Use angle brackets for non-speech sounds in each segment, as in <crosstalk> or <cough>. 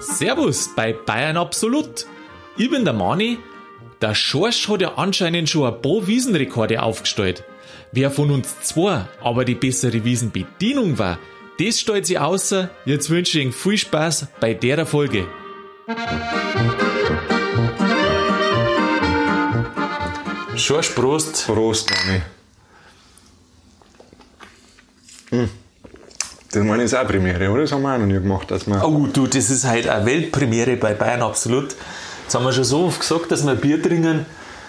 Servus bei Bayern Absolut. Ich bin der Mani. Der Schorsch hat ja anscheinend schon ein paar Wiesenrekorde aufgestellt. Wer von uns zwei aber die bessere Wiesenbedienung war, das stellt sich außer. Jetzt wünsche ich Ihnen viel Spaß bei der Folge. Schorsch, Prost. Prost, Mami. Hm. Das meine ich ist auch Premiere, oder? Das haben wir auch noch nie gemacht. Dass wir Oh, du, das ist halt eine Weltpremiere bei Bayern Absolut. Jetzt haben wir schon so oft gesagt, dass wir Bier trinken.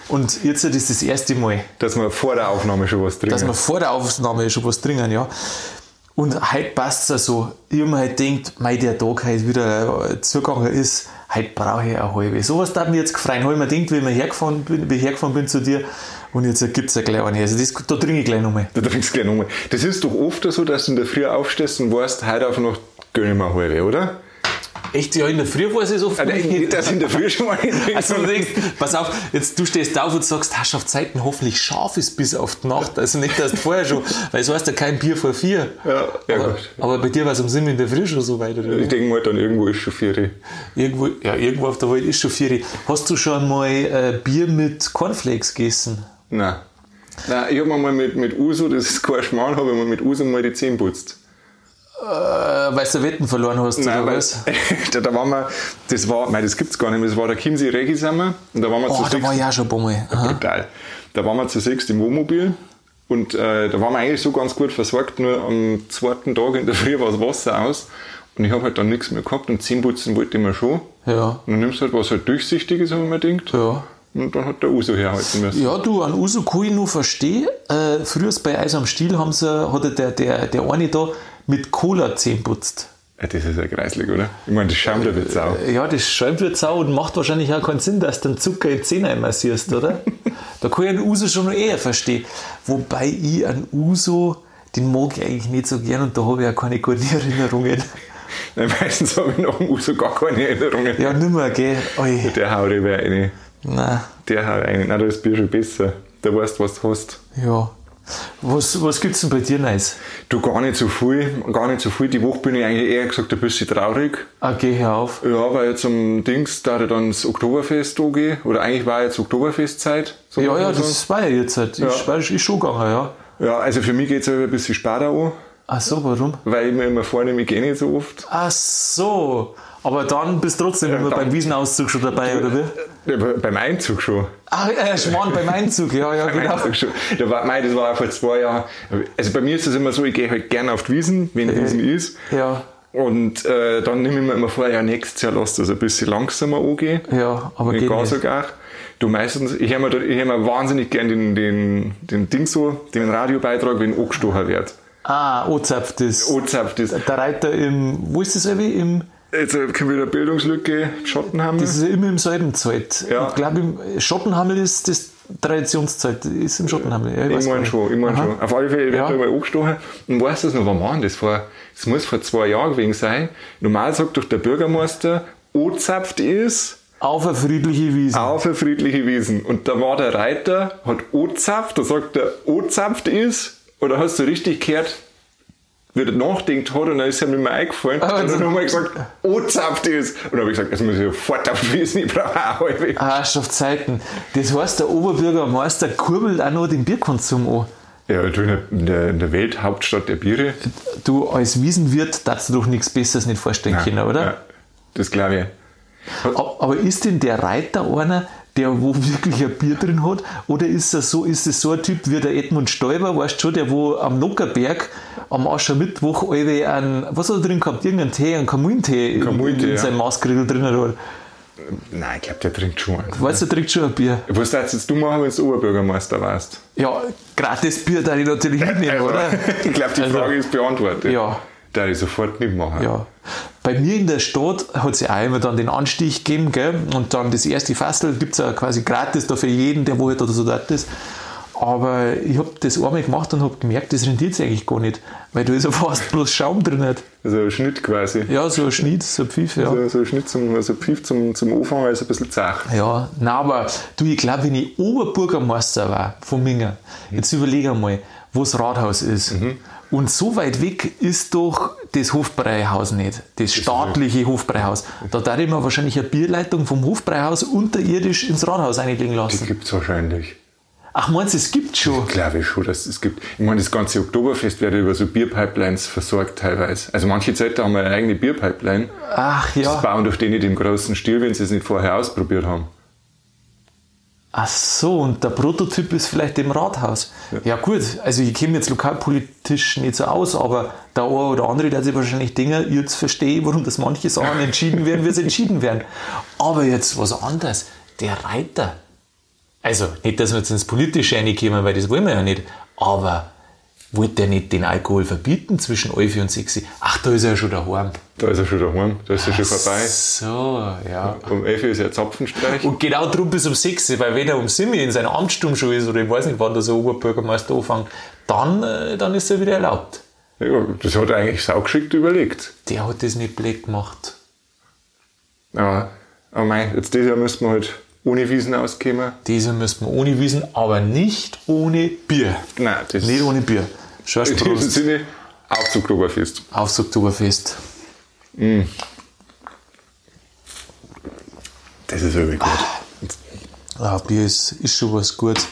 Und jetzt ist das erste Mal, dass wir vor der Aufnahme schon was trinken. dass wir vor der Aufnahme schon was trinken, ja. Und heute passt es so. Ich habe mir halt gedacht, mei, der Tag heute wieder zugegangen ist, heute brauche ich eine halbe. Sowas hat mich jetzt gefreut. Habe ich mir gedacht, wie ich hergefahren bin, wie ich hergefahren bin zu dir. Und jetzt gibt es ja gleich eine. Also das, da trinke ich gleich nochmal. Da trinkst du gleich nochmal. Das ist doch oft so, dass du in der Früh aufstehst und weißt, heute auf noch gönn ich mir eine halbe, oder? Echt, ja, in der Früh war es so oft Also, nicht, dass in der Früh schon mal. <laughs> Also du denkst, pass auf, jetzt du stehst auf und sagst, Herrschaftszeiten hoffentlich scharf ist bis auf die Nacht. Also nicht, dass du vorher schon, weil so heißt ja kein Bier vor vier. Ja, ja aber, gut. aber bei dir war es um sieben in der Früh schon so weit, oder? Ich denke mal, dann irgendwo ist schon vier. Irgendwo, ja, irgendwo auf der Welt ist schon vier. Hast du schon mal äh, Bier mit Cornflakes gegessen? Nein. Nein, ich habe mir mal mit, mit Uso, das ist kein Schmarrn, habe ich mir mit Uso mal die Zähne putzt. Äh, weil du Wetten verloren hast, Nein, oder weil, was? <laughs> da, da waren wir, das war, nein, das gibt's gar nicht mehr, das war der Chiemsee Regisommer und da waren wir Oh, zu da sechs. war auch schon Mal. Aha. Brutal. Da waren wir zu sechs im Wohnmobil und äh, da waren wir eigentlich so ganz gut versorgt, nur am zweiten Tag in der Früh war das Wasser aus und ich habe halt dann nichts mehr gehabt und Zähneputzen wollte ich mir schon. Ja, Und dann nimmst du halt was halt Durchsichtiges, habe ich mir gedacht. ja. Und dann hat der Uso herhalten müssen. Ja, du, an Uso kann ich nur verstehen. Äh, früher bei Eis am Stiel haben sie, hat der, der, der eine da mit Cola Zähne putzt. Ja, das ist ja kreislig, oder? Ich meine, das schämt ja jetzt auch. Ja, das schäumt wird sau und macht wahrscheinlich auch keinen Sinn, dass du den Zucker in die Zähne einmassierst, oder? <laughs> da kann ich einen Uso schon noch eher verstehen. Wobei ich einen Uso, den mag ich eigentlich nicht so gern und da habe ich auch keine guten <laughs> Erinnerungen. Nein, meistens habe ich nach dem Uso gar keine Erinnerungen. Ja, nimmer, gell? Oi, Der haut über eine. Nein, Der haut eine. Nein, da ist Bier schon besser. Da weißt du, was du hast. ja. Was, was gibt es denn bei dir Neues? Du gar nicht so viel, gar nicht so viel. Die Woche bin ich eigentlich eher gesagt ein bisschen traurig. Ah, geh hör auf. Ja, weil jetzt am Dings da dann das Oktoberfest angehen. Oder eigentlich war jetzt Oktoberfestzeit. so Ja, ja, sagen. das war ja jetzt halt. Ja. Ist, ist, ist schon gegangen, ja. Ja, also für mich geht es ein bisschen später an, Ach so, warum? weil ich mir immer vornehme, ich gehe nicht so oft. Ach so. Aber dann bist du trotzdem immer dann- beim Wiesenauszug schon dabei, oder wie? Ja, bei- beim Einzug schon. Ach, äh, Schmarrn, beim Einzug, ja, ja, Beim genau. Einzug schon. Da war, mei, das war auch vor zwei Jahren. Also bei mir ist das immer so, ich gehe halt gerne auf die Wiesen, wenn Wiesen ist. Ja, Und äh, dann nehme ich mir immer vor, ja, nächstes Jahr lass das ein bisschen langsamer angehen. ja, aber geht gehe nicht. sogar. Du meistens, ich höre mir, hör mir wahnsinnig gern den, den, den Ding so, den Radiobeitrag, wenn angestochen wird. Ah, Ozapft ist. Ozapft ist. Der Reiter im, wo ist das irgendwie? Im, Jetzt können wir wieder Bildungslücke, Schottenhammer. das ist immer im Salbenzeit. Ja. Ich glaube, Schottenhammel ist das Traditionszeit. Ist im Schottenhammel. Ja, Ich meine schon, ich Aha. schon. Auf alle Fälle wird Ja. mal angestochen. Und weißt du das noch, wann war das? Vor, das muss vor zwei Jahren gewesen sein. Normal sagt doch der Bürgermeister, Ozapft ist Auf eine friedliche Wiese. auf eine friedliche Wiesen. Und da war der Reiter, hat Ozapft, da sagt er, Ozapft ist, oder hast du richtig gehört, wie er nachdenkt hat und dann ist er mir mal eingefallen. Ah, und dann haben wir gesagt, Ozapft ist. Und dann habe ich gesagt, das muss ich sofort Wiesen, ich brauche auch eine halbe. Ah, Zeiten. Das heißt, der Oberbürgermeister kurbelt auch noch den Bierkonsum an. Ja, du in der, in der, Welthauptstadt der Biere. Du als Wiesenwirt darfst du doch nichts Besseres nicht vorstellen können, oder? Ja, das glaube ich. Ab- Aber ist denn der Reiter einer, der wo <laughs> wirklich ein Bier drin hat? Oder ist er so, ist es so ein Typ wie der Edmund Stoiber, weißt du schon, der wo am Nockerberg am Aschermittwoch alle einen, was hat er drin gehabt? Irgendeinen Tee, einen Kamillentee in, in ja. seinem Maßgrill drin hat. Nein, ich glaube, der trinkt schon. eins. Weißt du, der trinkt schon ein Bier. Was darfst jetzt du machen, wenn du Oberbürgermeister warst? Ja, gratis Bier darf ich natürlich mitnehmen, <laughs> oder? ich glaube, die Also, Frage ist beantwortet. Ja. Da ich sofort nicht machen. Ja. Bei mir in der Stadt hat es ja auch immer dann den Anstich gegeben, gell? Und dann das erste Fassel gibt es ja quasi gratis da für jeden, der wo halt oder so dort ist. Aber ich habe das einmal gemacht und habe gemerkt, das rendiert sich eigentlich gar nicht, weil da ist ja fast <laughs> bloß Schaum drin. Nicht? Also ein Schnitt quasi. Ja, so ein Schnitt, so ein Pfiff, ja. So, so ein Schnitt zum, also Pfiff zum, zum Anfang ist ein bisschen zach. Ja, nein, aber du, ich glaube, wenn ich Oberbürgermeister war von Minga, jetzt überlege einmal, wo das Rathaus ist Und so weit weg ist doch das Hofbräuhaus nicht, das staatliche Hofbräuhaus. Da darf ich mir wahrscheinlich eine Bierleitung vom Hofbräuhaus unterirdisch ins Rathaus einlegen Die lassen. gibt es wahrscheinlich. Ach, meinst du, es gibt schon? Glaube ich schon, dass es gibt. Ich meine, das ganze Oktoberfest wird über so Bierpipelines versorgt teilweise. Also manche Zelte haben eine eigene Bierpipeline. Ach Das ja. bauen doch die nicht im großen Stil, wenn sie es nicht vorher ausprobiert haben. Ach so, und der Prototyp ist vielleicht im Rathaus. Ja, gut, also ich kenne jetzt lokalpolitisch nicht so aus, aber der eine oder andere, der sich wahrscheinlich denken, jetzt verstehe warum das manche Sachen entschieden werden, wie sie entschieden werden. Aber jetzt was anderes. Der Reiter. Also, nicht, dass wir jetzt ins Politische reinkommen, weil das wollen wir ja nicht. Aber wollte der nicht den Alkohol verbieten zwischen 11 und 6? Ach, da ist er ja schon daheim. Da ist er schon daheim, da ist er schon vorbei. So, ja. Um 11 Uhr ist ja Zapfenstreich. Und genau drum bis um 6, weil wenn er um 7 in seiner Amtsstunde schon ist, oder ich weiß nicht, wann der so Oberbürgermeister anfängt, dann, äh, dann ist er wieder erlaubt. Ja, das hat er eigentlich saugeschickt überlegt. Der hat das nicht blöd gemacht. Aber mei, jetzt dieses Jahr müssen wir halt ohne Wiesen auskommen. Diese müssten wir ohne wissen, aber nicht ohne Bier. Nein, das Nicht ohne Bier. Schau, in diesem. Sinne auf zu Oktoberfest. Aufs Oktoberfest. Das ist wirklich gut. Ja, Bier ist, ist schon was Gutes.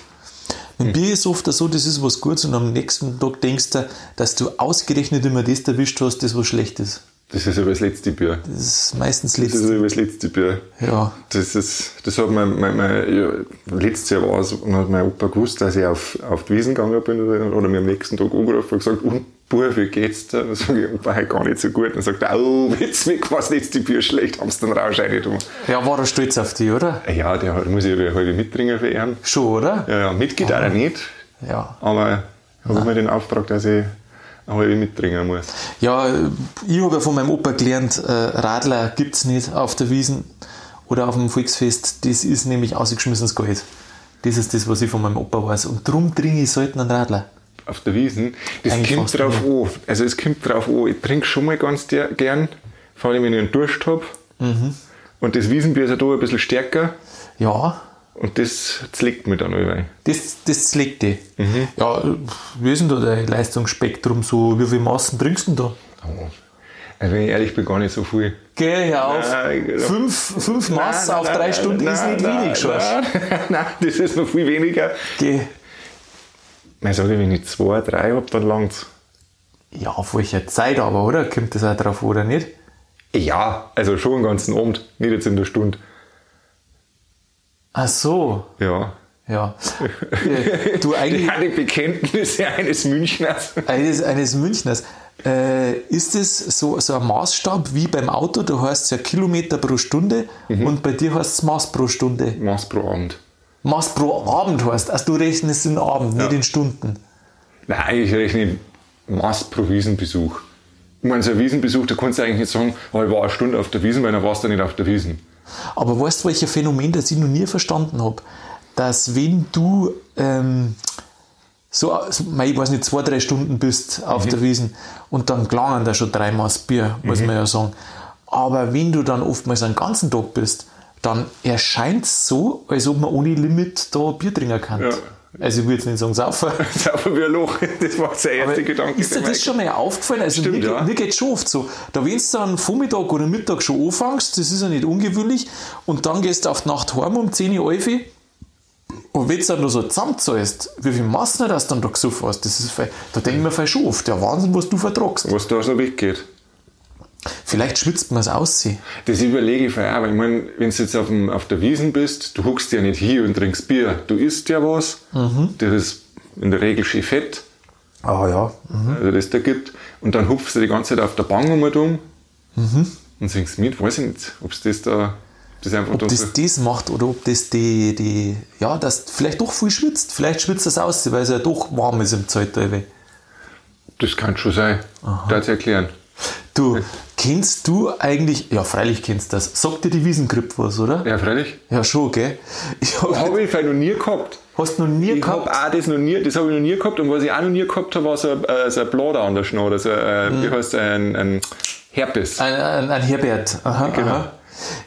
Mit Bier ist oft so, das ist was Gutes und am nächsten Tag denkst du, dass du ausgerechnet immer das erwischt hast, das was schlecht ist. Das ist aber das letzte Bier. Das ist meistens Das ist letzte. aber das letzte Bier. Ja. Das, ist, das hat mein, mein, mein ja, letztes Jahr war es, und hat mein Opa gewusst, dass ich auf, auf die Wiesen gegangen bin, oder, oder mir am nächsten Tag angerufen und gesagt, und Bub, wie geht's dir? Dann sage ich, Opa, gar nicht so gut. Dann sagt er, oh, jetzt weg, was letzte Bier schlecht, haben sie den Rausch rein. Ja, war er stolz auf dich, oder? Ja, der hat, muss ich ja heute mitbringen für ihn. Schon, oder? Ja, ja, mitgeht auch nicht, Ja. aber ich habe mir den Auftrag, dass ich eine halbe mitbringen muss. Ja, ich habe ja von meinem Opa gelernt, äh, Radler gibt es nicht auf der Wiesen oder auf dem Volksfest. Das ist nämlich ausgeschmissenes Geld. Das ist das, was ich von meinem Opa weiß. Und darum trinke ich selten einen Radler. Auf der Wiesen, das Eigentlich kommt drauf an. Also es kommt drauf an. Ich trinke schon mal ganz der, gern, vor allem wenn ich einen Durst habe. Mhm. Und das Wiesenbier ist ja da ein bisschen stärker. Ja, Und das zlegt mich dann allweil. das, das zlegt die. Mhm. Ja, wie ist denn da dein Leistungsspektrum so? Wie viele Massen trinkst du denn da? Also wenn ich ehrlich bin, gar nicht so viel. Geh, hör auf. Nein, fünf fünf Maß auf drei Stunden ist nicht wenig, Schorsch. Nein, <laughs> nein, das ist noch viel weniger. Geh. Ich sage, wenn ich zwei, drei habe, dann langt's. Ja, auf welcher Zeit aber, oder? Kommt das auch drauf, oder nicht? Ja, also schon den ganzen Abend, nicht jetzt in der Stunde. Ach so. Ja. Ja. Äh, du eigentlich. <laughs> Ja, die Bekenntnisse eines Münchners. Eines, eines Münchners. Äh, ist es so, so ein Maßstab wie beim Auto? Du heißt es ja Kilometer pro Stunde und bei dir heißt es Maß pro Stunde. Maß pro Abend. Maß pro Abend heißt Also du rechnest in Abend, nicht in Stunden. Nein, ich rechne Maß pro Wiesenbesuch. Ich meine, so ein Wiesenbesuch, da kannst du eigentlich nicht sagen, oh, ich war eine Stunde auf der Wiesen, weil dann warst du nicht auf der Wiesen. Aber weißt du, welches Phänomen, das ich noch nie verstanden habe? Dass wenn du ähm, so, ich weiß nicht, zwei, drei Stunden bist auf der Wiesen und dann gelangen da schon drei Maß Bier, muss man ja sagen. Aber wenn du dann oftmals einen ganzen Tag bist, dann erscheint es so, als ob man ohne Limit da Bier trinken kann. Ja. Also ich würde jetzt nicht sagen saufen. <laughs> Aber wie ein Loch. Das war der erste Aber Gedanke. Ist dir das schon mal aufgefallen? Also Stimmt, mir, ja. mir geht schon oft so. Da wenn du am Vormittag oder Mittag schon anfängst, das ist ja nicht ungewöhnlich, und dann gehst du auf die Nacht heim um 10 Uhr und wenn du dann noch so zusammenzahlst, wie viel Massen das dann da gesoffen hast, das ist da denke ich mir schon oft, der Wahnsinn, was du vertragst. was da so weggeht. Vielleicht schwitzt man es aus. Das überlege ich vorher, weil ich meine, wenn du jetzt auf, dem, auf der Wiesen bist, du huckst ja nicht hier und trinkst Bier. Du isst ja was, das ist in der Regel schön fett, Ah ja. also das da gibt, und dann hupfst du die ganze Zeit auf der Bank um dumm und singst mit. Weiß ich nicht, ob es das da, das Ob da das so- das macht oder ob das die, die ja, dass vielleicht doch viel schwitzt. Vielleicht schwitzt es aus, weil es ja doch warm ist im eben. Das kann schon sein. Das erklären. Du, kennst du eigentlich, ja, freilich kennst du das. Sagt dir die Wiesengrippe was, oder? Ja, freilich. Ja, schon, gell? Ich hab, Habe ich vielleicht noch nie gehabt. hast du noch nie Ich habe gehabt? auch das noch nie, das habe ich noch nie gehabt. Und was ich auch noch nie gehabt habe, war so ein, äh, so ein Blader an der Schnur. So, äh, Mhm. Wie heißt ein, ein Herpes. Ein, ein, ein Herbert. Aha, Genau. aha.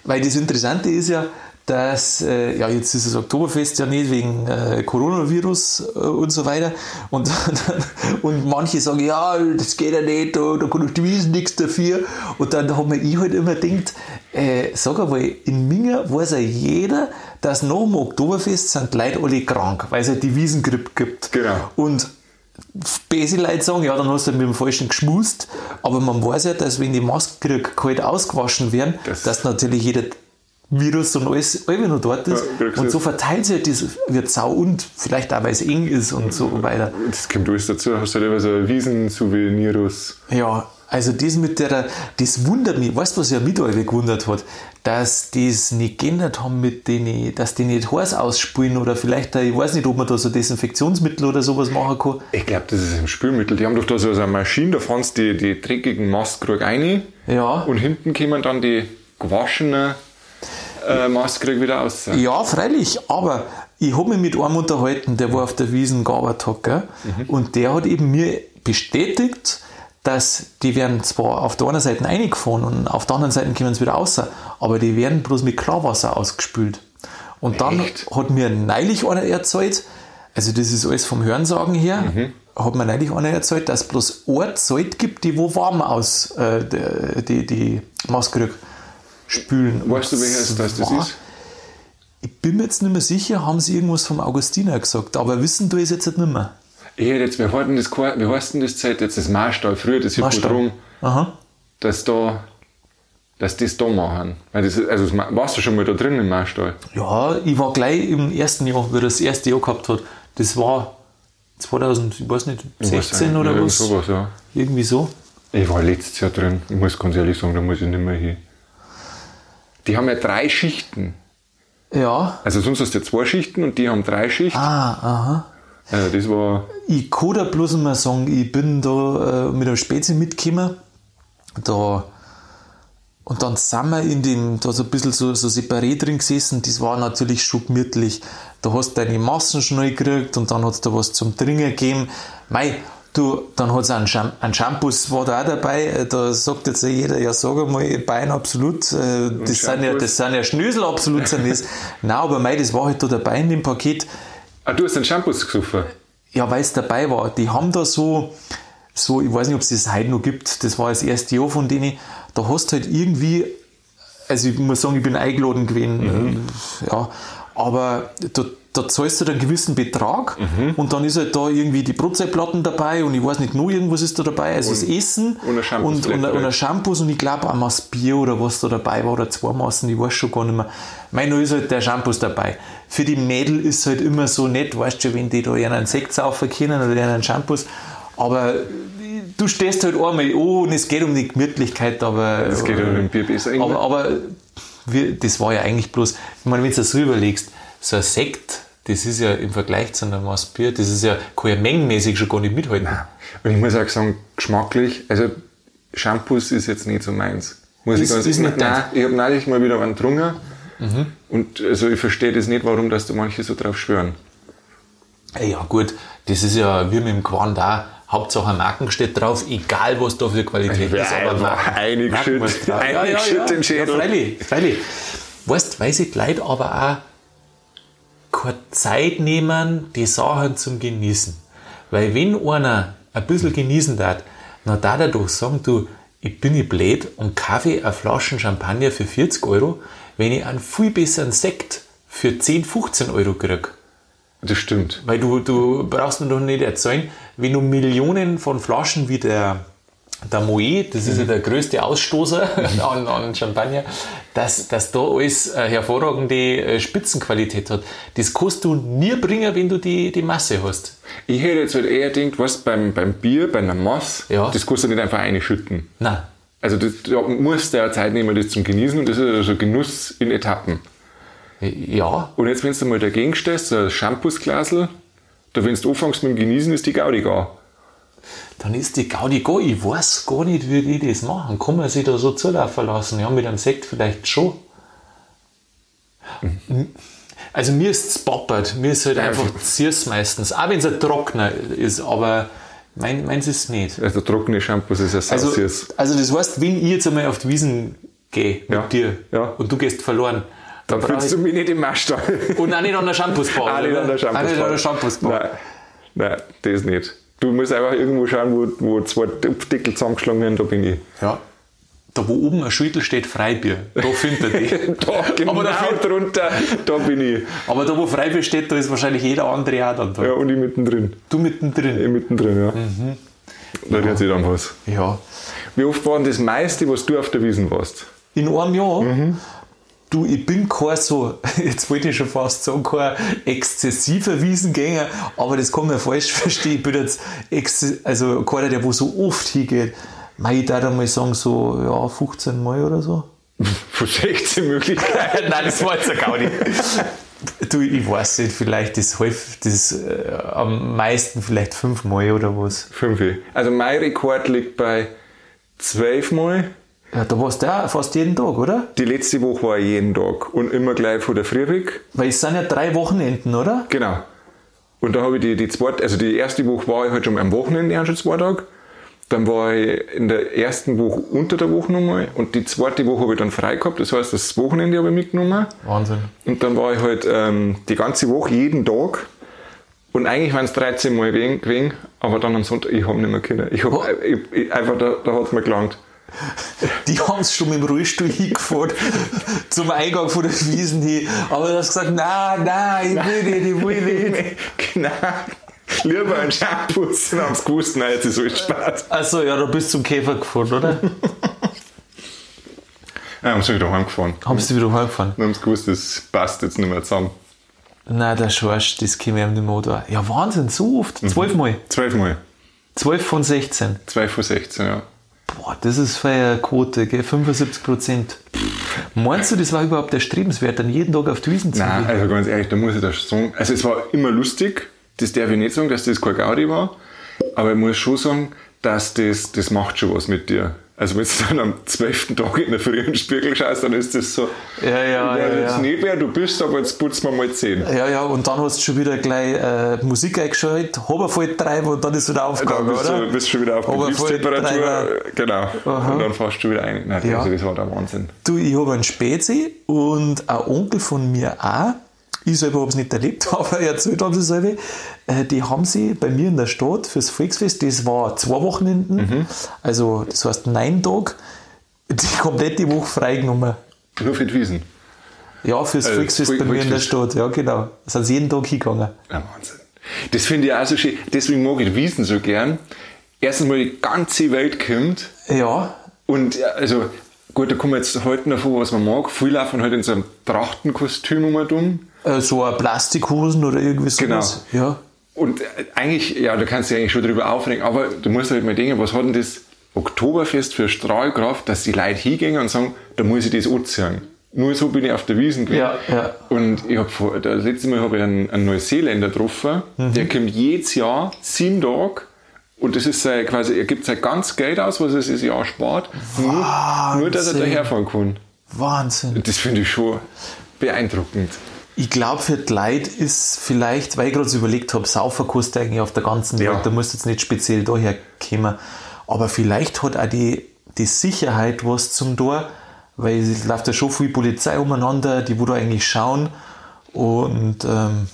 Weil das Interessante ist ja, dass, äh, ja, jetzt ist das Oktoberfest ja nicht wegen äh, Coronavirus äh, und so weiter. Und, <laughs> und manche sagen, ja, das geht ja nicht, da, da kann die Wiesen nichts dafür. Und dann mir ich halt immer gedacht, äh, sag einmal, in Minger weiß ja jeder, dass nach dem Oktoberfest sind die Leute alle krank, weil es halt die Wiesengrippe gibt. Genau. Und böse Leute sagen, ja, dann hast du mit dem Falschen geschmust, aber man weiß ja, dass wenn die Masken kalt ausgewaschen werden, Das- dass natürlich jeder Virus und alles immer noch dort ist. Ja, und so verteilt sich halt das, wird sau und vielleicht auch, weil es eng ist und so weiter. Das kommt alles dazu. Hast du halt immer so ein Wiesen-Souvenirus. Ja, also das mit der, das wundert mich, weißt du, was ja mit euch gewundert hat? Dass das nicht geändert haben mit denen, dass die nicht heiß ausspülen oder vielleicht, ich weiß nicht, ob man da so Desinfektionsmittel oder sowas machen kann. Ich glaube, das ist im Spülmittel. Die haben doch da so eine Maschine, da fahren die, die dreckigen Maskrug rein Ja. und hinten kommen dann die gewaschenen äh, Maskrug wieder raus. Ja, freilich, aber ich habe mich mit einem unterhalten, der war auf der Wiesen gearbeitet hat, gell? und der hat eben mir bestätigt, dass die werden zwar auf der einen Seite reingefahren und auf der anderen Seite kommen sie wieder raus, aber die werden bloß mit Klarwasser ausgespült. Und dann Echt? hat mir neulich einer erzählt, also das ist alles vom Hörensagen her, hat mir neulich einer erzählt, dass es bloß eine Zeit gibt, die wo warm aus äh, die, die, Maske spülen. Weißt du, welches das, das ist? ich bin mir jetzt nicht mehr sicher, haben sie irgendwas vom Augustiner gesagt, aber wissen du es jetzt nicht mehr. Ich hätte jetzt, wie heißt denn das, wie heißt denn das Zeit jetzt, das Marstall, früher das Hippodrom, Aha. dass da, dass das da machen. Das, also das, warst du schon mal da drin im Marstall? Ja, ich war gleich im ersten Jahr, wie das erste Jahr gehabt hat. Das war 2000, ich weiß nicht, 16 oder Irgend was? Sowas, ja. Irgendwie so. Ich war letztes Jahr drin, ich muss ganz ehrlich sagen, da muss ich nicht mehr hin. Die haben ja drei Schichten. Ja. Also sonst hast du ja zwei Schichten und die haben drei Schichten. Ah, aha. Also das war, Ich kann da bloß mal sagen, ich bin da äh, mit einem Spezi mitgekommen. Da, und dann sind wir in dem, da so ein bisschen so, so separé drin gesessen. Das war natürlich schon gemütlich. Da hast du deine Massen schnell gekriegt und dann hat es da was zum Trinken gegeben. Mei, du, dann hat es einen, Scham einen Shampoos war da auch dabei. Da sagt jetzt jeder, ja, sag einmal, Bein absolut. Äh, Das sind, ja, das sind ja Schnösel absolut. sind das. <laughs> Nein, aber mei, das war halt da dabei in dem Paket ah, du hast den Shampoos gesoffen. ja, weil es dabei war. Die haben da so, so, ich weiß nicht, ob es das heute noch gibt, das war das erste Jahr von denen, da hast du halt irgendwie, also ich muss sagen, ich bin eingeladen gewesen, äh, ja, aber da, da zahlst du dann einen gewissen Betrag und dann ist halt da irgendwie die Brotzeitplatten dabei und ich weiß nicht, noch irgendwas ist da dabei, also das Essen und ein Shampoos und, und, und ein Shampoos und ich glaube auch Maß Bier oder was da dabei war oder zwei Maßen, ich weiß schon gar nicht mehr. Mein, da ist halt der Shampoos dabei. Für die Mädel ist halt immer so nett, weißt du, wenn die da einen Sekt saufen können oder einen Shampoos, aber du stehst halt einmal an und es geht um die Gemütlichkeit, aber, Es geht um den Bier besser. aber, aber wir, das war ja eigentlich bloß, ich meine, wenn du das so überlegst, so ein Sekt, das ist ja im Vergleich zu einem Maß Bier, das ist ja, kann ja mengenmäßig schon gar nicht mithalten. Und ich muss auch sagen, geschmacklich, also Shampoos ist jetzt nicht so meins. Muss Ist- ich ganz ist nicht Nein, ich habe neulich mal wieder einen getrunken und also ich verstehe das nicht, warum dass da manche so drauf schwören. Ja, gut, das ist ja wie mit dem Quant da. Hauptsache Marken steht drauf, egal was da für Qualität Ja, ist. Aber Marken- eingeschüttet- Marken muss drauf. eingeschüttet den Schädel. Ja, freilich, freilich. Weißt, weil sich Leute aber auch keine Zeit nehmen, die Sachen zum Genießen. Weil wenn einer ein bisschen genießen darf, dann darf er doch sagen, du, ich bin nicht blöd und Kaffee, eine Flasche Champagner für 40 Euro, wenn ich einen viel besseren Sekt für 10, 15 Euro kriege. Das stimmt. Weil du, du brauchst mir doch nicht erzählen, wenn du Millionen von Flaschen wie der, der Moet, das ist ja der größte Ausstoßer <laughs> an, an Champagner, dass, dass da alles eine hervorragende äh, Spitzenqualität hat. Das kannst du nie bringen, wenn du die, die Masse hast. Ich hätte jetzt halt eher gedacht, was beim, beim Bier, bei einer Mass, Ja. das kannst du nicht einfach einschütten. Nein. Also das, da musst du ja Zeit nehmen, das zum Genießen und das ist also Genuss in Etappen. Ja, Und jetzt, wenn du mal dagegen stehst, so ein Shampoosglasel, da wenn du anfängst mit dem Genießen, ist die Gaudi gar. Dann ist die Gaudi go. Ich weiß gar nicht, wie die das machen. Kann man sich da so zulaufen lassen? Ja, mit einem Sekt vielleicht schon. Also mir ist es poppert. Mir ist halt einfach süß meistens. Auch wenn es ein Trockner ist, aber mein, meins ist es nicht. Also trockene Shampoos ist ja Also, sausies. also das heißt, wenn ich jetzt einmal auf die Wiesen gehe mit Ja, dir ja. und du gehst verloren, Dann brauch fühlst du mich nicht im Maststall. Und auch nicht an der Shampoosbar. <laughs> Auch nicht an der. Shampoosbar. Nein, nein, das nicht. Du musst einfach irgendwo schauen, wo, wo zwei Tupfdeckel zusammengeschlagen werden, da bin ich. Ja. Da, wo oben ein Schüttel steht, Freibier. Da findet ihr die. <laughs> Da, genau Aber dafür- drunter, da bin ich. Aber da, wo Freibier steht, da ist wahrscheinlich jeder andere auch dann da. Ja, und ich mittendrin. Du mittendrin. Ich mittendrin, ja. Da hört sich dann was. Ja. Wie oft war denn das meiste, was du auf der Wiesen warst? In einem Jahr, du, ich bin kein so, <laughs> jetzt wollte ich schon fast sagen, kein exzessiver Wiesengänger, aber das kann man falsch <laughs> verstehen. Ich bin jetzt ex also keiner, der wo so oft hingeht. Mei, ich darf mal sagen, so ja, 15 Mal oder so. <laughs> Von 16 Möglichkeiten. Nein, das war jetzt ja gar nicht. Du, ich weiß nicht, vielleicht das, halb, das äh, am meisten vielleicht fünfmal oder was. Fünf. Also mein Rekord liegt bei 12 Mal. Ja, da warst du ja fast jeden Tag, oder? Die letzte Woche war jeden Tag und immer gleich von der Früh weg. Weil es sind ja drei Wochenenden, oder? Genau. Und da habe ich die, die zweite, also die erste Woche war ich halt schon am Wochenende, schon zwei Tage. Dann war ich in der ersten Woche unter der Woche nochmal und die zweite Woche habe ich dann frei gehabt. Das heißt, das Wochenende habe ich mitgenommen. Wahnsinn. Und dann war ich halt ähm, die ganze Woche, jeden Tag. Und eigentlich waren es 13 Mal gewesen, gewesen, aber dann am Sonntag, ich habe nicht mehr können. Ich hab, Oh. ich, ich, einfach, da, da hat es mir gelangt. Die haben es schon mit dem Rollstuhl hingefahren zum Eingang von der Wiesen hin. Aber du hast gesagt, nein, nein, ich will nicht, ich will nicht. genau. Lieber ein Shampoo, dann haben sie gewusst, nein, jetzt ist alles Spaß. Also ja, da bist du zum Käfer gefahren, oder? <laughs> Ja, haben sie wieder heimgefahren. Haben sie wieder heimgefahren? Dann haben sie gewusst, das passt jetzt nicht mehr zusammen. Nein, der Schorsch, das käme ihm nicht mehr da. Ja, Wahnsinn, so oft. Zwölfmal. Zwölfmal. Zwölf von 16. 12 von 16, ja. Boah, das ist für eine Quote, gell? 75 Prozent. Meinst du, das war überhaupt erstrebenswert, dann jeden Tag auf die Wiesen zu Nein, gehen? also ganz ehrlich, da muss ich das sagen. Also es war immer lustig, das darf ich nicht sagen, dass das kein Gaudi war. Aber ich muss schon sagen, dass das, das macht schon was mit dir. Also wenn du dann am 12. Tag in der Früh in den Spiegel schaust, dann ist das so, Ja, ja, ja, jetzt ja. nicht, wer du bist, aber jetzt putzen wir mal 10. Ja, ja, und dann hast du schon wieder gleich äh, Musik eingeschaltet, Haberfeld treiben und dann ist wieder aufgegangen, bist oder? du bist schon wieder auf Betriebstemperatur. Genau. Aha. Und dann fährst du wieder ein. Nein, Ja. also das war der Wahnsinn. Du, ich habe einen Spezi und ein Onkel von mir auch. Ich selber habe es nicht erlebt, <laughs> aber erzählt haben sie selber. Äh, die haben sie bei mir in der Stadt fürs Volksfest, das war zwei Wochenenden, Mhm. also das heißt neun Tage, die <laughs> komplette Woche freigenommen. Nur für die Wiesen. Ja, fürs Also, Volksfest Vol- bei mir in der. Stadt, ja genau. Da sind sie jeden Tag hingegangen. Ja, Wahnsinn. Das finde ich auch so schön. Deswegen mag ich die Wiesen so gern. Erstens mal die ganze Welt kommt. Ja, Und also, gut, da kommen wir jetzt heute davon, was man mag. Viele laufen halt in so einem Trachtenkostüm um und um. Äh, so ein Plastikhosen oder irgendwie sowas. Genau. Ja. Und äh, eigentlich, ja, da kannst du dich eigentlich schon drüber aufregen, aber du musst halt mal denken, was hat denn das Oktoberfest für Strahlkraft, dass die Leute hingehen und sagen, da muss ich das anziehen. Nur so bin ich auf der Wiesen gewesen. Ja, ja. Und ich hab vor, das letzte Mal habe ich einen, einen Neuseeländer getroffen, Mhm. der kommt jedes Jahr sieben Tage und das ist sein, quasi, er gibt sein ganz Geld aus, was er sich Jahr spart, nur, nur, dass er daherfahren kann. Wahnsinn. Das finde ich schon beeindruckend. Ich glaube, für die Leute ist vielleicht, weil ich gerade so überlegt habe, Saufer kostet eigentlich auf der ganzen Welt, Ja. da musst du jetzt nicht speziell daher kommen. Aber vielleicht hat auch die, die Sicherheit was zum Tor, weil es läuft ja schon viel Polizei umeinander, die wo da eigentlich schauen. Und ähm,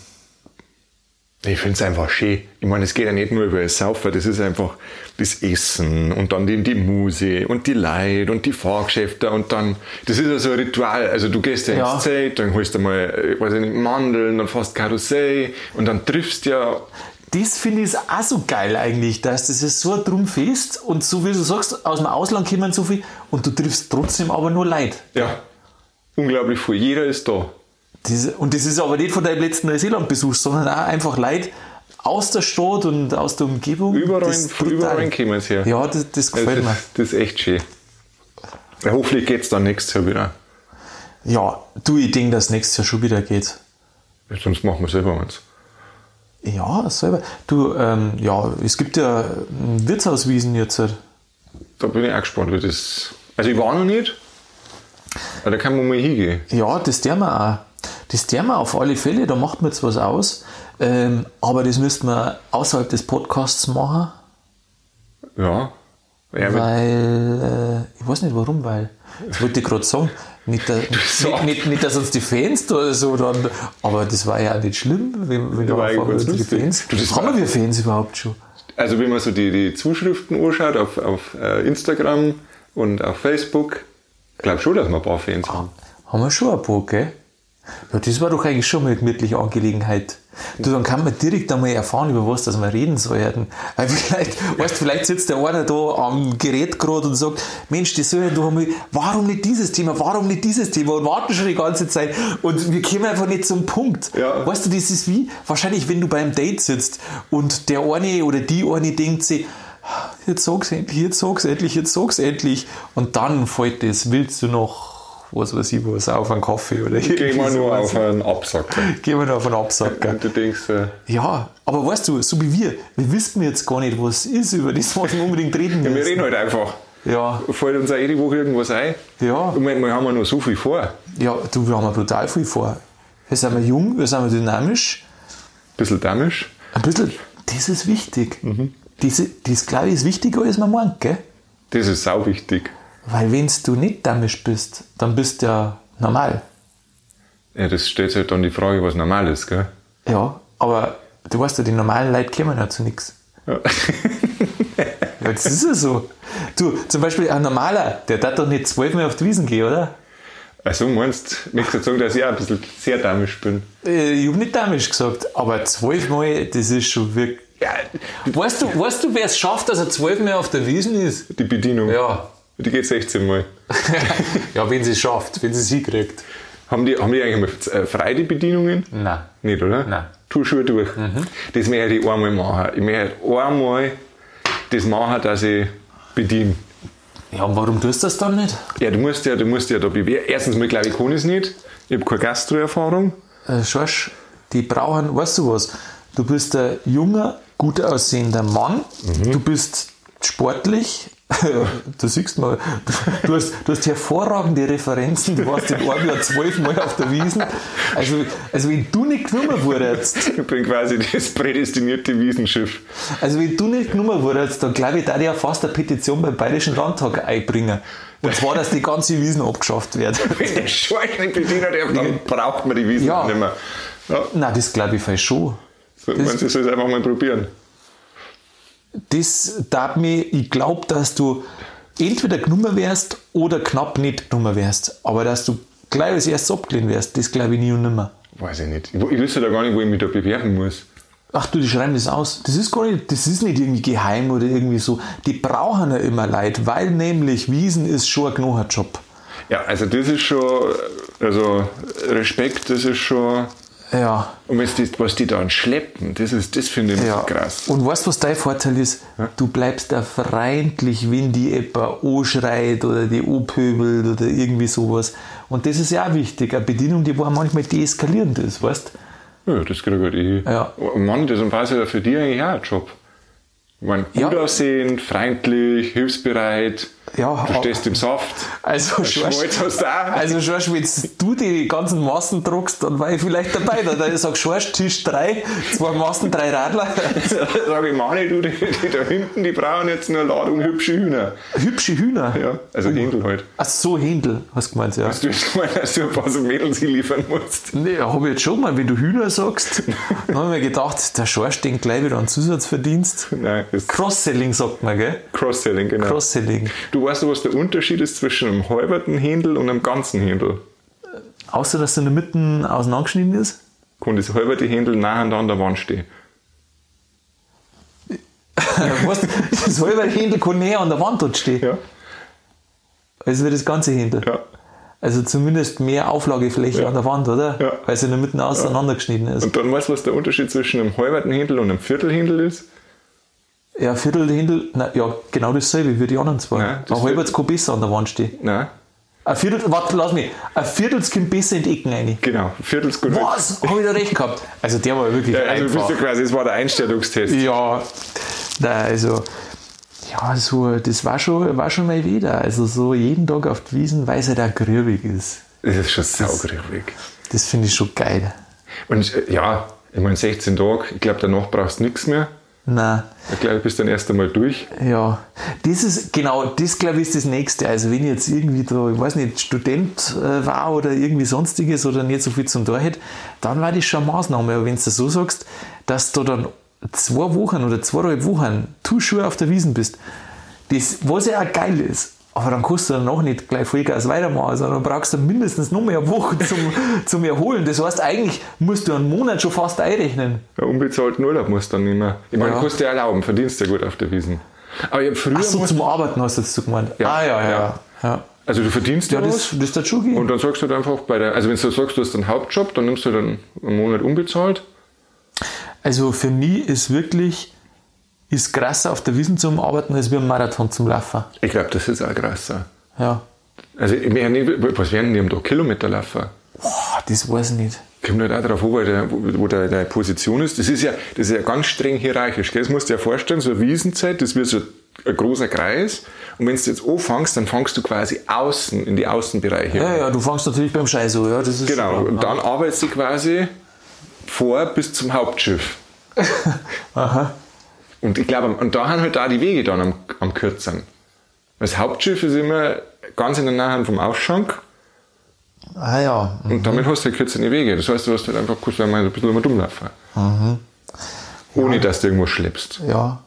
Ich finde es einfach schön. Ich meine, es geht ja nicht nur über das Saufen, das ist einfach das Essen und dann die, die Muse und die Leute und die Fahrgeschäfte und dann, das ist ja so ein Ritual. Also du gehst ja, Ja. ins Zelt, dann holst du mal, äh, weiß ich nicht, Mandeln, dann fährst Karussell und dann triffst du ja, das finde ich auch so geil eigentlich, dass das ist so ein Drumfest und so wie du sagst, aus dem Ausland kommen so viel und du triffst trotzdem aber nur Leute. ja, unglaublich viel. Jeder ist da. Das, und das ist aber nicht von deinem letzten Neuseeland-Besuch, sondern auch einfach Leute aus der Stadt und aus der Umgebung. Überall, Das überall kommen sie her. Ja, das, das das, gefällt mir. ist, das ist echt schön. Ja, hoffentlich geht es dann nächstes Jahr wieder. Ja, du, ich denke, dass nächstes Jahr schon wieder geht. Sonst machen wir selber eins. Ja, selber. Du, ähm, ja, es gibt ja Wirtshauswiesen jetzt. halt. Da bin ich auch gespannt, wie das. Also ich war noch nicht, aber da kann man mal hingehen. Ja, das der wir auch. Das der wir auf alle Fälle, da macht man jetzt was aus. Ähm, aber das müssten wir außerhalb des Podcasts machen, Ja. ja weil, äh, ich weiß nicht warum, weil, das wollte ich gerade sagen, Nicht, dass, <laughs> nicht, nicht, nicht, dass uns die Fans da so dann, aber das war ja auch nicht schlimm, wenn, wenn da ganz die. Fans. Du, das haben wir Fans überhaupt schon? Also wenn man so die, die Zuschriften anschaut auf, auf äh, Instagram und auf Facebook, glaube schon, dass wir ein paar Fans haben. Haben wir schon ein paar, gell? Ja, das war doch eigentlich schon mal eine gemütliche Angelegenheit. Du, dann kann man direkt einmal erfahren, über was dass wir reden sollten. Weil vielleicht, weißt, du, vielleicht sitzt der einer da am Gerät gerade und sagt, Mensch, die sollen doch einmal, warum nicht dieses Thema, warum nicht dieses Thema und warten schon die ganze Zeit und wir kommen einfach nicht zum Punkt. Ja. Weißt du, das ist wie, wahrscheinlich, wenn du beim Date sitzt und der eine oder die eine denkt sich, jetzt sag's endlich, jetzt sag's endlich, jetzt sag's endlich. Und dann fällt das, willst du noch, was weiß ich was, auf einen Kaffee oder Gehen wir nur auf einen Absacker. Gehen wir noch auf einen Absacker. Und du denkst, äh, Ja, aber weißt du, so wie wir, wir wissen jetzt gar nicht, was ist, über das, was wir unbedingt reden ja, wir müssen. reden halt einfach. Ja, Fällt uns auch jede Woche irgendwas ein. Ja. Und manchmal haben wir noch so viel vor. Ein ja, du, wir haben ja brutal viel vor. Wir sind wir jung, wir sind wir dynamisch, bisschen damisch. ein bisschen, das ist wichtig. Das, das glaube ich, ist wichtiger, als man meint, gell? Das ist sau wichtig. Weil wenn du nicht dynamisch bist, dann bist du ja normal. Ja, das stellt sich halt dann die Frage, was normal ist, gell? Ja, aber du weißt ja, die normalen Leute kommen ja zu nichts. <laughs> Ja. Das ist ja so. Du, zum Beispiel ein normaler, der darf doch nicht zwölfmal auf die Wiesen gehen, oder? Also meinst du, du sagen, dass ich auch ein bisschen sehr damisch bin? Äh, Ich habe nicht damisch gesagt, aber zwölfmal, das ist schon wirklich. Ja, Weißt du, weißt du wer es schafft, dass er zwölfmal auf der Wiesen ist? die Bedienung. Ja. Die geht 16 Mal. <laughs> ja, wenn sie es schafft, wenn sie es hinkriegt. Haben die, haben die eigentlich mal äh, frei die Bedienungen? Nein. Nicht, oder? Nein. Tu schon durch. Das möchte ich einmal machen. Ich möchte einmal das machen, dass ich bediene. Ja, und warum tust du das dann nicht? Ja, du musst ja, du musst ja da bewerben. Erstens mal, glaube ich, kann ich es nicht. Ich habe keine Gastro-Erfahrung. Äh, Schorsch, die brauchen, weißt du was? Du bist ein junger, gut aussehender Mann, du bist sportlich, <laughs> du siehst mal, du hast, du hast hervorragende Referenzen, du warst in einem Jahr zwölfmal auf der Wiesen. Also, also wenn du nicht genommen wurdest, Ich bin quasi das prädestinierte Wiesenschiff. also wenn du nicht genommen wurdest, dann glaube ich, da ja fast eine Petition beim Bayerischen Landtag einbringen. Und zwar, dass die ganze Wiesen abgeschafft wird. <laughs> Wenn der Schwein nicht bedienen darf, dann braucht man die Wiesen Ja. nicht mehr. Ja, Nein, das glaube ich fast schon. so, man soll es einfach mal probieren. Das darf mir, ich glaube, dass du entweder genommen wärst oder knapp nicht genommen wärst. Aber dass du gleich als erstes abgelehnt wärst, das glaube ich nie und nimmer. Weiß ich nicht. Ich, ich wüsste da gar nicht, wo ich mich da bewerben muss. Ach du, die schreiben das aus. Das ist gar nicht, das ist nicht irgendwie geheim oder irgendwie so. Die brauchen ja immer Leid, weil nämlich Wiesen ist schon ein Knocherjob. Ja, also das ist schon, also Respekt, das ist schon. Ja. Und was die, was die dann schleppen, das ist, das finde ich Ja. krass. Und weißt du, was dein Vorteil ist? Du bleibst da freundlich, wenn die etwa anschreit oder die anpöbelt oder irgendwie sowas. Und das ist ja auch wichtig. Eine Bedienung, die war manchmal deeskalierend ist, weißt Ja, das kriege halt ich. Ja. Mann, das ist ja für dich eigentlich auch ein Job. Ich meine, gut Ja. aussehen, freundlich, hilfsbereit. Ja, du stehst im Saft. Also, Schmalz hast du auch. also Schorsch, wenn du die ganzen Massen druckst, dann war ich vielleicht dabei. Da, sag Schorsch, Tisch 3, zwei Massen, drei Radler. <laughs> Sag ich, Mani, du, die, die da hinten, die brauchen jetzt nur eine Ladung hübsche Hühner. Hübsche Hühner. Ja, also Händel halt. Ach so, Händel, hast du gemeint, ja. Du hast gemeint, dass du ein paar so Mädels liefern musst. Nee, habe ich jetzt schon mal, wenn du Hühner sagst. <laughs> dann habe ich mir gedacht, der Schorsch denkt gleich wieder an Zusatzverdienst. Nein, Cross-Selling sagt man, gell? Cross-Selling, genau. Cross-Selling. Du weißt du, was der Unterschied ist zwischen einem halberten Händel und einem ganzen Händel? Außer, dass er in der Mitte auseinandergeschnitten ist. Kann das halberte Händel nacheinander an der Wand stehen. <laughs> was, das halbe Händel kann näher an der Wand dort stehen. Ja. Also wie das ganze Händel. Ja. Also zumindest mehr Auflagefläche Ja. an der Wand, oder? Ja. Weil es in der Mitte auseinandergeschnitten ist. Und dann weißt du, was der Unterschied zwischen einem halberten Händel und einem Viertelhändel ist? Ja, Viertel Händel, na, ja, genau dasselbe wie die anderen zwei. Nein, das ein halbes kann besser an der Wand stehen. Nein, Ein Viertel, warte, lass mich. Ein Viertel kommt besser in die Ecken rein. genau. Viertels gut. Was? Habe ich da recht gehabt? Also der war wirklich Ja, also du bist einfach. ja quasi, das war der Einstellungstest. Ja, da, also, ja, so, das war schon, war schon mal wieder. Also, so jeden Tag auf die Wiesen, weil es halt auch grübig ist. Das ist schon saugrig. Das finde ich schon geil. Und äh, ja, ich meine 16 Tage, ich glaube danach brauchst du nichts mehr. Nein. Ich glaube, du bist dann erst einmal durch. Ja, das ist, genau, das glaube ich ist das Nächste. Also wenn ich jetzt irgendwie da, ich weiß nicht, Student äh, war oder irgendwie sonstiges oder nicht so viel zum Tor hätte, dann war das schon eine Maßnahme. Aber wenn du so sagst, dass du dann zwei Wochen oder zweieinhalb Wochen tu Schuhe auf der Wiesen bist, das, was ja auch geil ist, aber dann kannst du dann noch nicht gleich Vollgas weitermachen, sondern brauchst du mindestens noch mehr Wochen <laughs> zum, zum Erholen. Das heißt, eigentlich musst du einen Monat schon fast einrechnen. Ja, unbezahlten Urlaub musst du dann nicht mehr. Ich meine, Ja. kannst du dir erlauben, verdienst ja gut auf der Wiesen. Aber ich früher Ach so, zum Arbeiten hast du jetzt so gemeint. Ja. Ah, ja, ja. Ja. ja. also du verdienst ja, Ja, das, das schon gehen. Und dann sagst du halt einfach bei der, also wenn du sagst, du hast einen Hauptjob, dann nimmst du dann einen Monat unbezahlt. Also für mich ist wirklich ist krasser auf der Wiesen zum Arbeiten als wie am Marathon zum Laufen. Ich glaube, das ist auch krasser. Ja. Also ich meine nicht, was werden die am Tag Kilometer laufen? Boah, das weiß ich nicht. Kommt halt auch darauf an, wo, der, wo, der, deine Position ist. Das ist ja, das ist ja ganz streng hierarchisch. Gell? Das musst du dir vorstellen, so eine Wiesenzeit, das wird so ein großer Kreis. Und wenn du jetzt anfängst, dann fängst du quasi außen, in die Außenbereiche. Ja, ja, du fängst natürlich beim Scheiß an, ja, das ist Genau. schon Und dann arbeitest du quasi vor bis zum Hauptschiff. <laughs> Aha. Und ich glaube, und da haben halt da die Wege dann am, am kürzen. Das Hauptschiff ist immer ganz in der Nähe vom Ausschank Ah ja. und damit hast du halt kürzere Wege. Das heißt, du hast halt einfach kurz einmal ein bisschen dumm laufen. Ohne dass du irgendwo schleppst. Ja.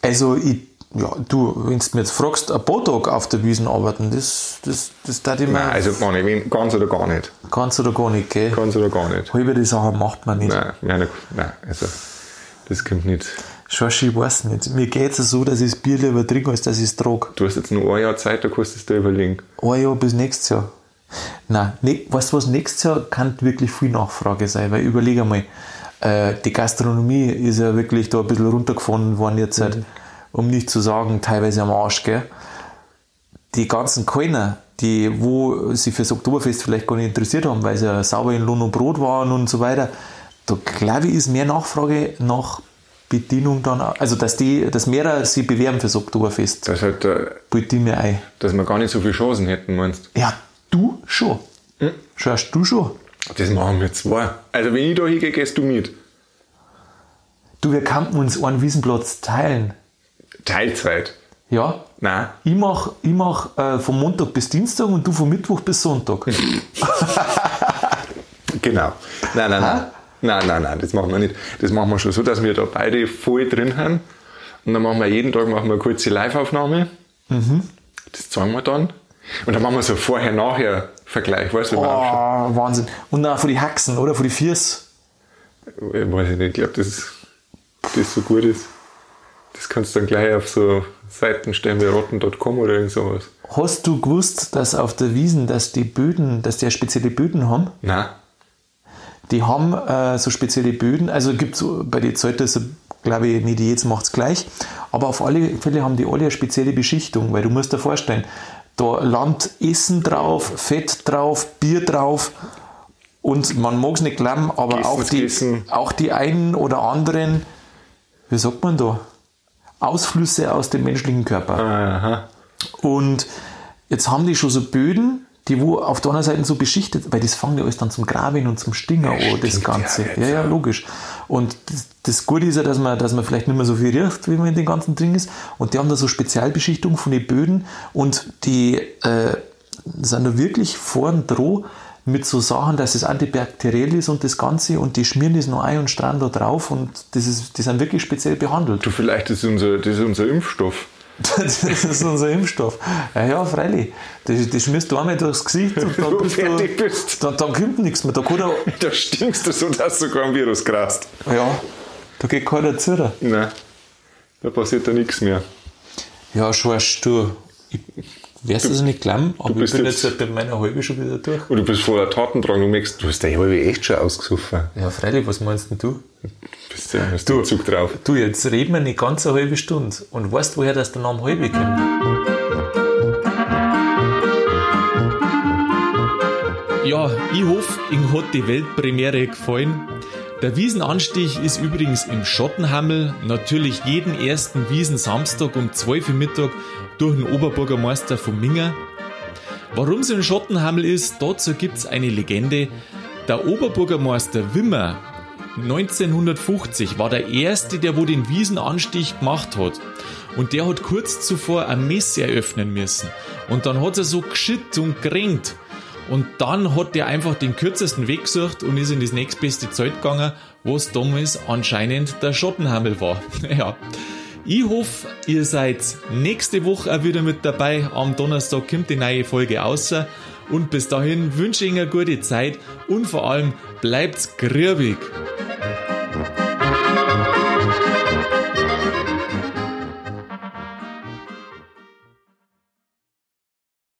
Also ich, ja, du, wenn du mir jetzt fragst, ein Botox auf der Wiesen arbeiten, das, das, das darf ich mir Nein, also gar nicht. Ganz oder gar nicht. ganz oder gar nicht, gell? Ganz oder gar nicht. Halbe die Sachen macht man nicht. Nein, ja, nicht. Nein, also das kommt nicht. Schorschi, ich weiß nicht. Mir geht es so, dass ich das Bier lieber trinke, als dass ich es trage. Du hast jetzt nur ein Jahr Zeit, da kannst du es dir überlegen. Ein Jahr bis nächstes Jahr. Nein, ne, weißt du was, nächstes Jahr kann wirklich viel Nachfrage sein, weil überlege mal, äh, die Gastronomie ist ja wirklich da ein bisschen runtergefahren worden jetzt, halt, um nicht zu sagen, teilweise am Arsch, gell. Die ganzen Kellner, die, wo sie fürs Oktoberfest vielleicht gar nicht interessiert haben, weil sie ja sauber in Lohn und Brot waren und so weiter, da glaube ich, ist mehr Nachfrage nach Bedienung dann, auch- also dass die, dass mehrere sie bewerben fürs Oktoberfest, Dass, halt, äh, bitte ich mir ein. dass wir gar nicht so viele Chancen hätten, meinst Ja, du schon. Schaust du schon. Das machen wir zwei. Also wenn ich da hingehe, gehst du mit. Du, wir könnten uns einen Wiesenplatz teilen. Teilzeit. Ja? Nein. Ich mach, ich mach äh, vom Montag bis Dienstag und du von Mittwoch bis Sonntag. <laughs> Genau. Nein, nein, nein. Nein, nein, nein, das machen wir nicht. Das machen wir schon so, dass wir da beide voll drin haben. Und dann machen wir jeden Tag machen wir eine kurze Live-Aufnahme. Das zeigen wir dann. Und dann machen wir so Vorher-Nachher-Vergleich, weißt du, Oh. Wahnsinn. Und dann von die Haxen, oder? Von die Viers. Ich weiß nicht, ich glaube, dass das so gut ist. Das kannst du dann gleich auf so Seiten stellen wie rotten.com oder irgend sowas. Hast du gewusst, dass auf der Wiesen, dass die Böden, dass die ja spezielle Böden haben? Nein. Die haben äh, so spezielle Böden, also gibt so bei den Zeiten, so, glaube ich, nicht jedes macht es gleich, aber auf alle Fälle haben die alle eine spezielle Beschichtung, weil du musst dir vorstellen, da landet Essen drauf, Fett drauf, Bier drauf und man mag es nicht glauben, aber auch die, Gessen. auch die einen oder anderen, wie sagt man da, Ausflüsse aus dem menschlichen Körper. Aha. Und jetzt haben die schon so Böden, die wo auf der anderen Seite so beschichtet, weil das fangen ja alles dann zum Graben und zum Stinger an, das Ganze. ja, Ja, ja, ja. logisch. Und das, das Gute ist ja, dass man, dass man vielleicht nicht mehr so viel riecht, wie man in den ganzen drin ist. Und die haben da so Spezialbeschichtung von den Böden und die äh, sind da wirklich vorn dran mit so Sachen, dass es antibakteriell ist und das Ganze und die schmieren das noch ein und strahlen da drauf und das ist, die sind wirklich speziell behandelt. Du, vielleicht ist unser, das ist unser Impfstoff. Das ist unser Impfstoff. Ja, ja, freilich. Das, das schmierst du einmal durchs Gesicht und dann, Du bist du, bist. dann, dann kommt nichts mehr. Da, kann der, Da stinkst du so, dass du sogar ein Virus krast. ja, da geht keiner zu. Nein. Da passiert da nichts mehr. Ja, schwarz, du. Ich wärst also nicht glauben, aber ich bist bin jetzt- jetzt, bei meiner Halbe schon wieder durch. Und du bist voller Tatendrang. Du merkst, du hast deine halbe echt schon ausgesoffen. Ja, freilich, was meinst denn du? Bist ja, hast du Zug drauf. Du, jetzt reden wir eine halbe Stunde und weißt, woher das der Name Halbe kommt? Ja, ich hoffe, Ihnen hat die Weltpremiere gefallen. Der Wiesenanstich ist übrigens im Schottenhammel, natürlich jeden ersten Wiesensamstag um 12 Uhr Mittag durch den Oberbürgermeister von Minger. Warum es im Schottenhammel ist, dazu gibt's eine Legende. Der Oberbürgermeister Wimmer 1950 war der erste, der wo den Wiesenanstich gemacht hat. Und der hat kurz zuvor ein Mess eröffnen müssen. Und dann hat er so geschütt und gerenkt. Und dann hat der einfach den kürzesten Weg gesucht und ist in das nächstbeste Zeit gegangen, was damals anscheinend der Schottenhammel war. <laughs> ja. Ich hoffe, ihr seid nächste Woche auch wieder mit dabei. Am Donnerstag kommt die neue Folge außer. Und bis dahin wünsche ich Ihnen eine gute Zeit und vor allem bleibt's grübig.